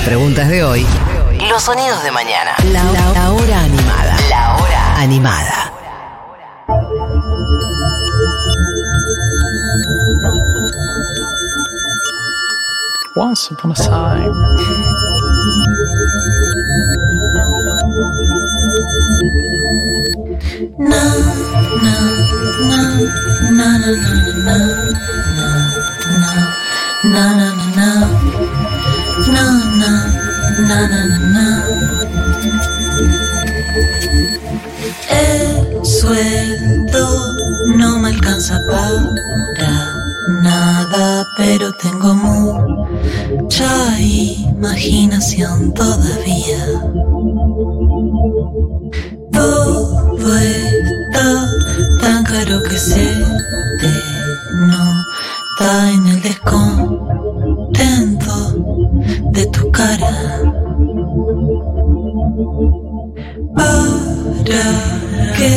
Las preguntas de hoy. Los sonidos de mañana. La, la- la hora animada. La hora animada. Once upon a time. El sueldo no me alcanza para nada, pero tengo mucha imaginación todavía. Todo está tan caro que se te nota en el descontento Para que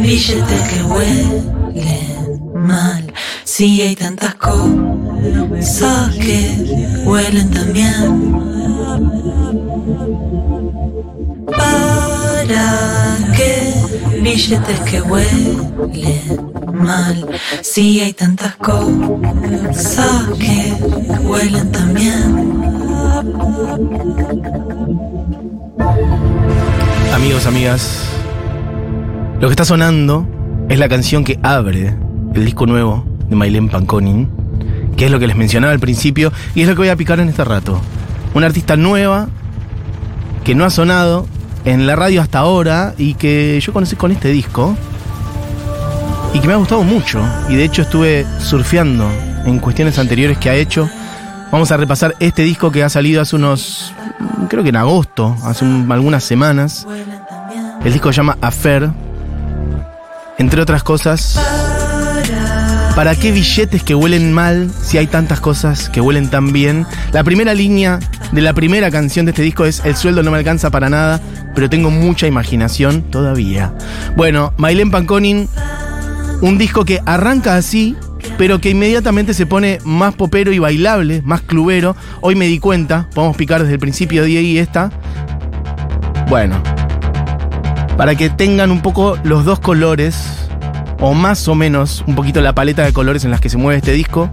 billetes que huelen mal, si hay tantas cosas que huelen también. Para que billetes que huelen mal, si hay tantas cosas que huelen también. Amigos, amigas, lo que está sonando es la canción que abre el disco nuevo de Maylene Panconin, que es lo que les mencionaba al principio y es lo que voy a picar en este rato. Una artista nueva que no ha sonado en la radio hasta ahora y que yo conocí con este disco y que me ha gustado mucho y de hecho estuve surfeando en cuestiones anteriores que ha hecho. Vamos a repasar este disco que ha salido hace unos, creo que en agosto, hace un- algunas semanas. El disco se llama Affair. Entre otras cosas, ¿para qué billetes que huelen mal si hay tantas cosas que huelen tan bien? La primera línea de la primera canción de este disco es El sueldo no me alcanza para nada, pero tengo mucha imaginación todavía. Bueno, Maylene Panconin, un disco que arranca así, pero que inmediatamente se pone más popero y bailable, más clubero. Hoy me di cuenta, podemos picar desde el principio de ahí esta. Bueno, para que tengan un poco los dos colores, o más o menos un poquito la paleta de colores en las que se mueve este disco.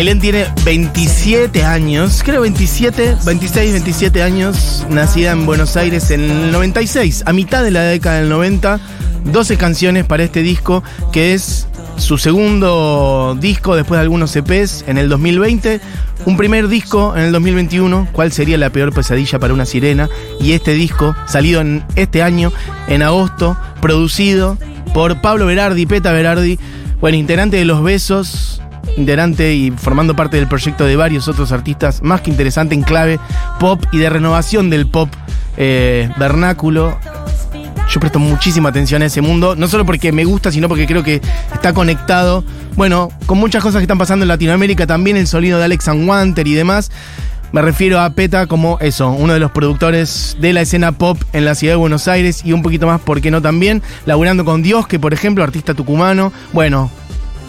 Maylene tiene 27 años, creo 27, 26, 27 años, nacida en Buenos Aires en el 96, a mitad de la década del 90, 12 canciones para este disco, que es su segundo disco después de algunos EPs en el 2020, un primer disco en el 2021, cuál sería la peor pesadilla para una sirena, y este disco, salido en este año, en agosto, producido por Pablo Berardi, Peta Berardi, bueno, integrante de Los Besos, integrante y formando parte del proyecto de varios otros artistas, más que interesante en clave pop y de renovación del pop eh, vernáculo. Yo presto muchísima atención a ese mundo, no solo porque me gusta, sino porque creo que está conectado, bueno, con muchas cosas que están pasando en Latinoamérica, también el sonido de Alex and Wanter y demás. Me refiero a Peta como eso, uno de los productores de la escena pop en la ciudad de Buenos Aires y un poquito más, ¿por qué no también? Laburando con Dios, que por ejemplo, artista tucumano. Bueno,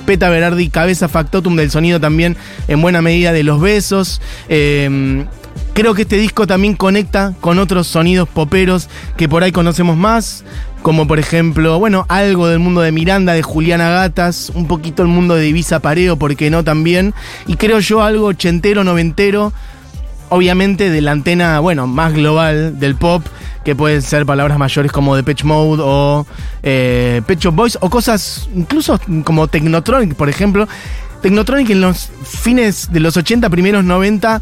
Peta Berardi, cabeza factotum del sonido también en buena medida de los besos. Eh, creo que este disco también conecta con otros sonidos poperos que por ahí conocemos más, como por ejemplo, bueno, algo del mundo de Miranda, de Juliana Gatas, un poquito el mundo de Divisa Pareo, ¿por qué no también? Y creo yo algo ochentero, noventero, obviamente de la antena, bueno, más global del pop, que pueden ser palabras mayores como Depeche Mode o eh, Pet Shop Boys, o cosas incluso como Technotronic, por ejemplo. Technotronic en los fines de los 80, primeros 90,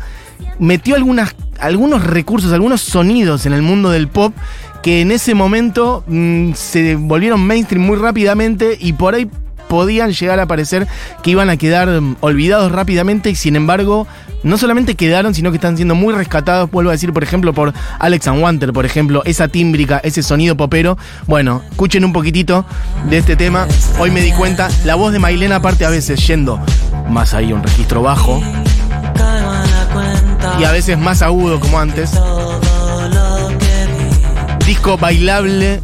metió algunos recursos, algunos sonidos en el mundo del pop que en ese momento mm, se volvieron mainstream muy rápidamente y por ahí podían llegar a parecer que iban a quedar mm, olvidados rápidamente y sin embargo no solamente quedaron, sino que están siendo muy rescatados, vuelvo a decir, por ejemplo, por Alex and Wanter, por ejemplo, esa tímbrica, ese sonido popero. Bueno, escuchen un poquitito de este tema. Hoy me di cuenta, la voz de Mailena aparte a veces yendo más ahí, un registro bajo, y a veces más agudo como antes. Disco bailable.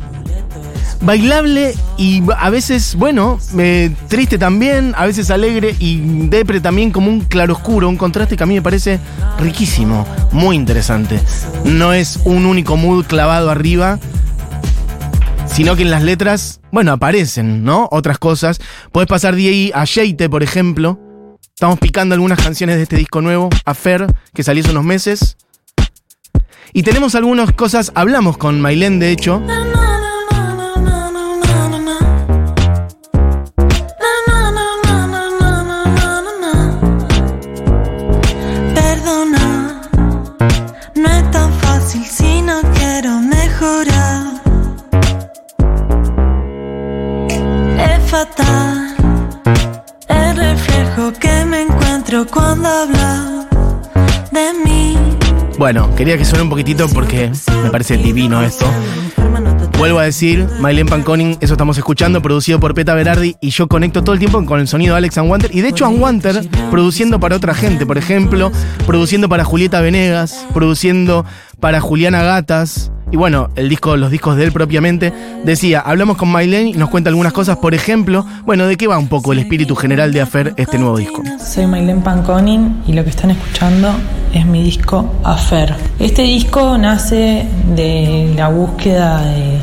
Bailable y a veces, bueno, eh, triste también, a veces alegre y depre también como un claroscuro, un contraste que a mí me parece riquísimo, muy interesante. No es un único mood clavado arriba, sino que en las letras, bueno, aparecen, ¿no? Otras cosas. Puedes pasar de ahí a Sheite, por ejemplo. Estamos picando algunas canciones de este disco nuevo, a Fer, que salió hace unos meses. Y tenemos algunas cosas, hablamos con Mailén, de hecho, Bueno, quería que suene un poquitito porque me parece divino esto. Vuelvo a decir, Mailen Panconing, eso estamos escuchando, producido por Peta Berardi, y yo conecto todo el tiempo con el sonido de Alex Wanter. Y de hecho, Wanter produciendo para otra gente, por ejemplo, produciendo para Julieta Venegas, produciendo para Juliana Gatas. Y bueno, el disco, los discos de él propiamente. Decía, hablamos con Mailen y nos cuenta algunas cosas, por ejemplo, bueno, ¿de qué va un poco el espíritu general de Afer este nuevo disco? Soy Maylen Panconin y lo que están escuchando es mi disco Afer. Este disco nace de la búsqueda de,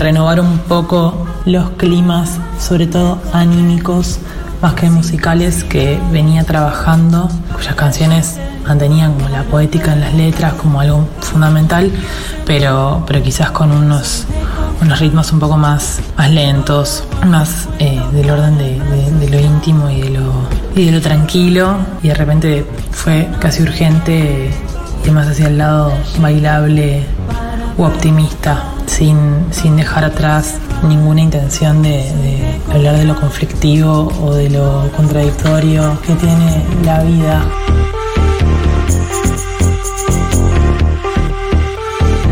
renovar un poco los climas, sobre todo anímicos, más que musicales, que venía trabajando, cuyas canciones mantenían como la poética en las letras como algo fundamental, pero, pero quizás con unos unos ritmos un poco más, más lentos, más eh, del orden de, de- de lo íntimo y de lo, y de lo tranquilo. Y de repente fue casi urgente ir más hacia el lado bailable u optimista, sin, sin dejar atrás ninguna intención de, de hablar de lo conflictivo o de lo contradictorio que tiene la vida.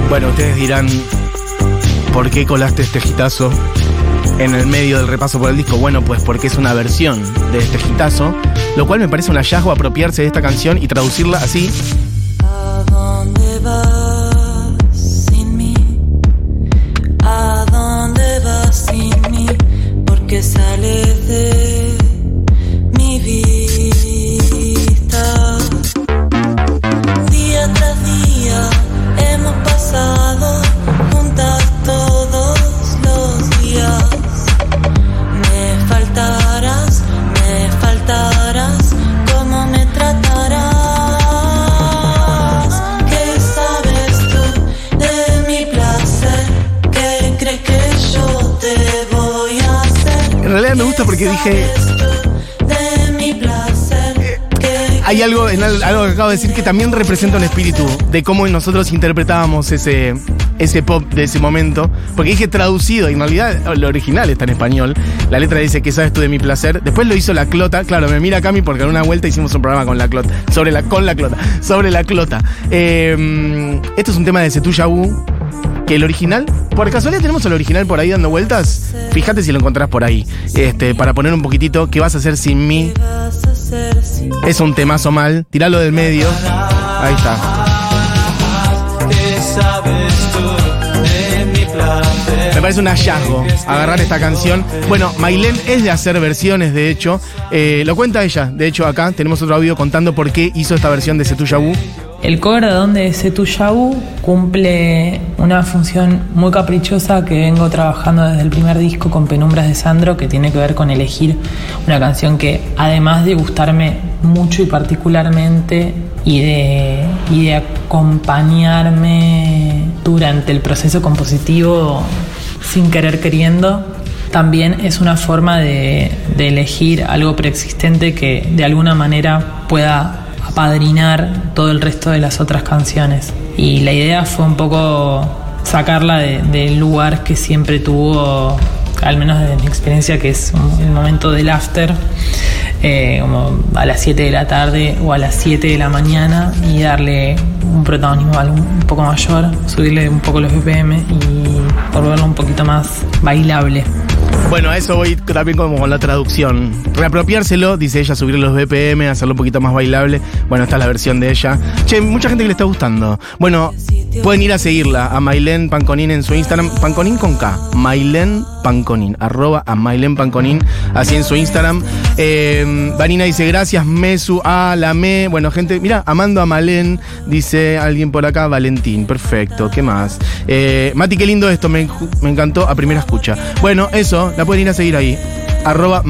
Bueno, ustedes dirán, ¿por qué colaste este gitazo en el medio del repaso por el disco? Bueno, pues porque es una versión de este gitazo, lo cual me parece un hallazgo apropiarse de esta canción y traducirla así. Gusta porque dije, De mi placer, ¿qué hay algo algo que acabo de decir que también representa un espíritu de cómo nosotros interpretábamos ese, ese pop de ese momento. Porque dije traducido, y en realidad lo original está en español. La letra dice que sabes tú de mi placer. Después lo hizo la clota. Claro, me mira Cami porque en una vuelta hicimos un programa con la clota. Sobre la, con la clota. Sobre la clota. Eh, esto es un tema de Setuya Wu. Que el original, por casualidad tenemos el original por ahí dando vueltas. Fíjate si lo encontrás por ahí. Este, para poner un poquitito, ¿qué vas a hacer sin mí? Es un temazo mal. Tiralo del medio. Ahí está. Me parece un hallazgo agarrar esta canción. Bueno, Mailén es de hacer versiones, de hecho. Eh, lo cuenta ella. De hecho, acá tenemos otro audio contando por qué hizo esta versión de Setuya Wu. El cover de Donde Yabu cumple una función muy caprichosa que vengo trabajando desde el primer disco con Penumbras de Sandro, que tiene que ver con elegir una canción que, además de gustarme mucho y particularmente, y de, y de acompañarme durante el proceso compositivo sin querer queriendo, también es una forma de, de elegir algo preexistente que de alguna manera pueda apadrinar todo el resto de las otras canciones. Y la idea fue un poco sacarla de- del lugar que siempre tuvo, al menos desde mi experiencia, que es el momento del after, eh, como a las 7 de la tarde o a las 7 de la mañana y darle un protagonismo un poco mayor, subirle un poco los BPM y volverlo un poquito más bailable. Bueno, a eso voy también como con la traducción. Reapropiárselo, dice ella, subir los BPM, hacerlo un poquito más bailable. Bueno, esta es la versión de ella. Che, mucha gente que le está gustando. Bueno, pueden ir a seguirla, a Mailen Panconin en su Instagram. Panconin con K. Mailen Panconin. Arroba a Mailen Panconin. Así en su Instagram. Eh, Vanina dice, gracias, Mesu. Ah, la me. Bueno, gente, mira, amando a Malen, dice alguien por acá, Valentín. Perfecto, ¿qué más? Eh, Mati, qué lindo esto, me, me encantó a primera escucha. Bueno, eso, la pueden ir a seguir ahí. Arroba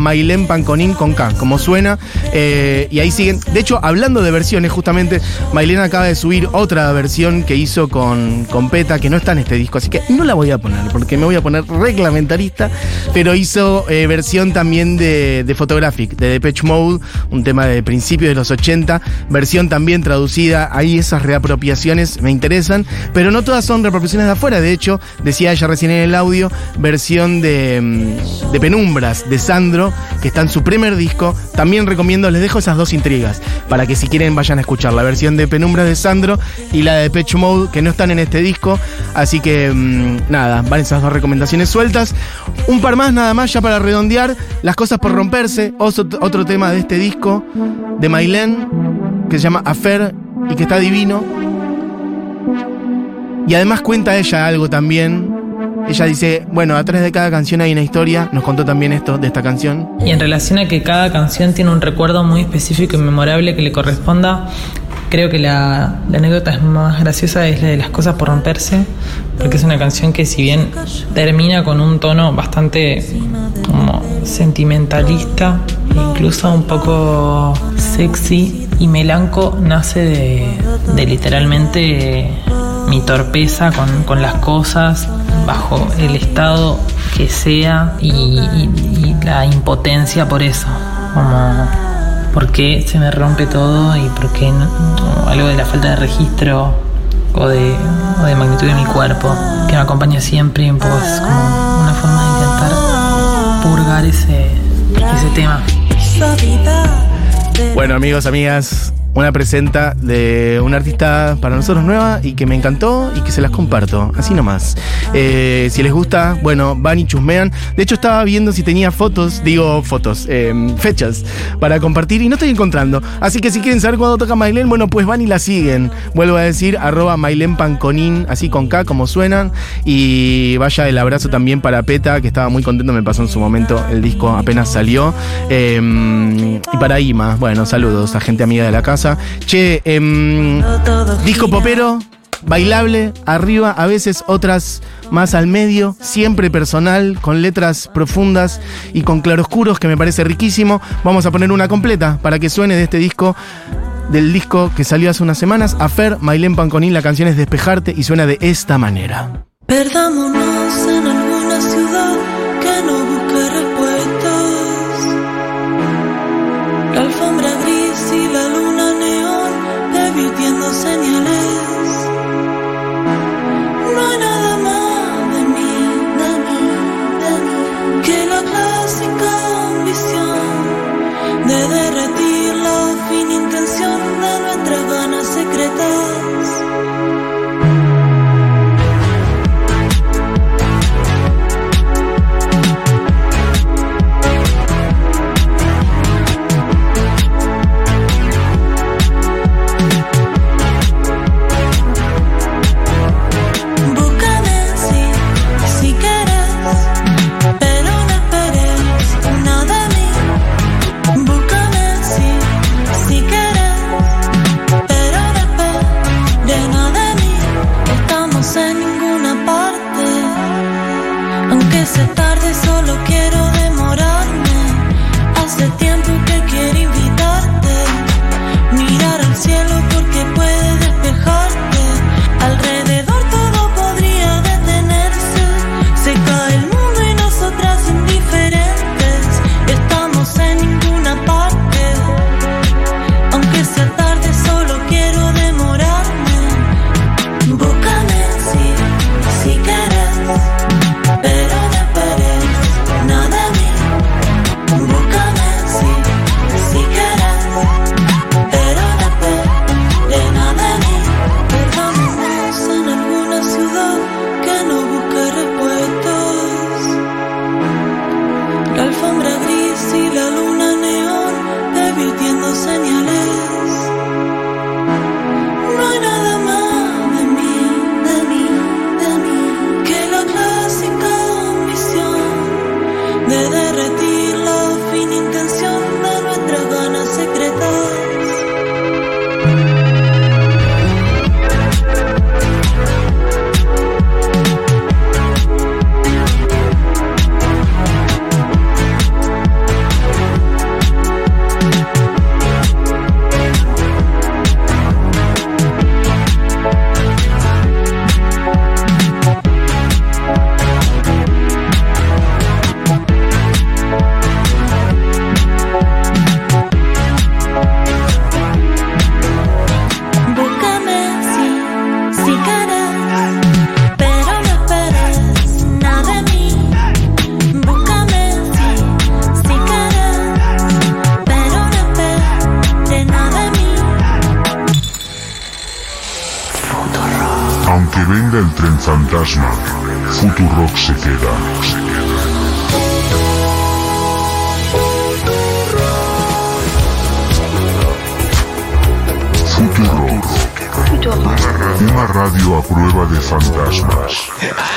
Panconin con K, como suena. eh, y ahí siguen. De hecho, hablando de versiones, justamente, Mailen acaba de subir otra versión que hizo con, con Peta, que no está en este disco, así que no la voy a poner, porque me voy a poner reglamentarista. Pero hizo eh, versión también de, de Photographic, de Depeche Mode, un tema de principios de los 80. Versión también traducida. Ahí esas reapropiaciones me interesan, pero no todas son reapropiaciones de afuera. De hecho, decía ella recién en el audio, versión de, mm, de Penumbras, de Sandro, que está en su primer disco. También recomiendo, les dejo esas dos intrigas, para que si quieren vayan a escuchar la versión de Penumbras de Sandro y la de Pitch Mode, que no están en este disco. Así que, mm, nada, van esas dos recomendaciones sueltas. Un par más, nada más, ya para redondear. Las cosas por romperse, otro, tema de este disco, de Mailen, que se llama Affair y que está divino. Y además cuenta ella algo también. Ella dice, bueno, atrás de cada canción hay una historia. Nos contó también esto de esta canción. Y en relación a que cada canción tiene un recuerdo muy específico y memorable que le corresponda, creo que la, la anécdota más graciosa es la de las cosas por romperse, porque es una canción que si bien termina con un tono bastante como sentimentalista, incluso un poco sexy y melanco, nace de, de literalmente mi torpeza con, con las cosas bajo el estado que sea y, y- y la impotencia por eso. Como por qué se me rompe todo y por qué no- algo de la falta de registro o de, o de magnitud de mi cuerpo que me acompaña siempre y un poco es como una forma de intentar purgar ese, ese tema. Bueno, amigos, amigas, una presenta de una artista para nosotros nueva y que me encantó y que se las comparto, así nomás. Eh, si les gusta, bueno, van y chusmean. De hecho, estaba viendo si tenía fotos, digo fotos, eh, fechas para compartir y no estoy encontrando. Así que si quieren saber cuándo toca Mailen, bueno, pues van y la siguen. Vuelvo a decir, arroba Mailen Panconin, así con K, como suenan. Y vaya el abrazo también para Peta, que estaba muy contento, me pasó en su momento, el disco apenas salió. Eh, y para Ima, bueno, saludos a gente amiga de la casa. Che, em, disco popero, bailable, arriba, a veces otras más al medio, siempre personal, con letras profundas y con claroscuros, que me parece riquísimo. Vamos a poner una completa para que suene de este disco. Del disco que salió hace unas semanas, Afer, Mailén Panconín, la canción es Despejarte y suena de esta manera. Perdámonos en alguna ciudad que no busque respuestas. Tren fantasma. Futurock se queda. Futurock. Una radio a prueba de fantasmas.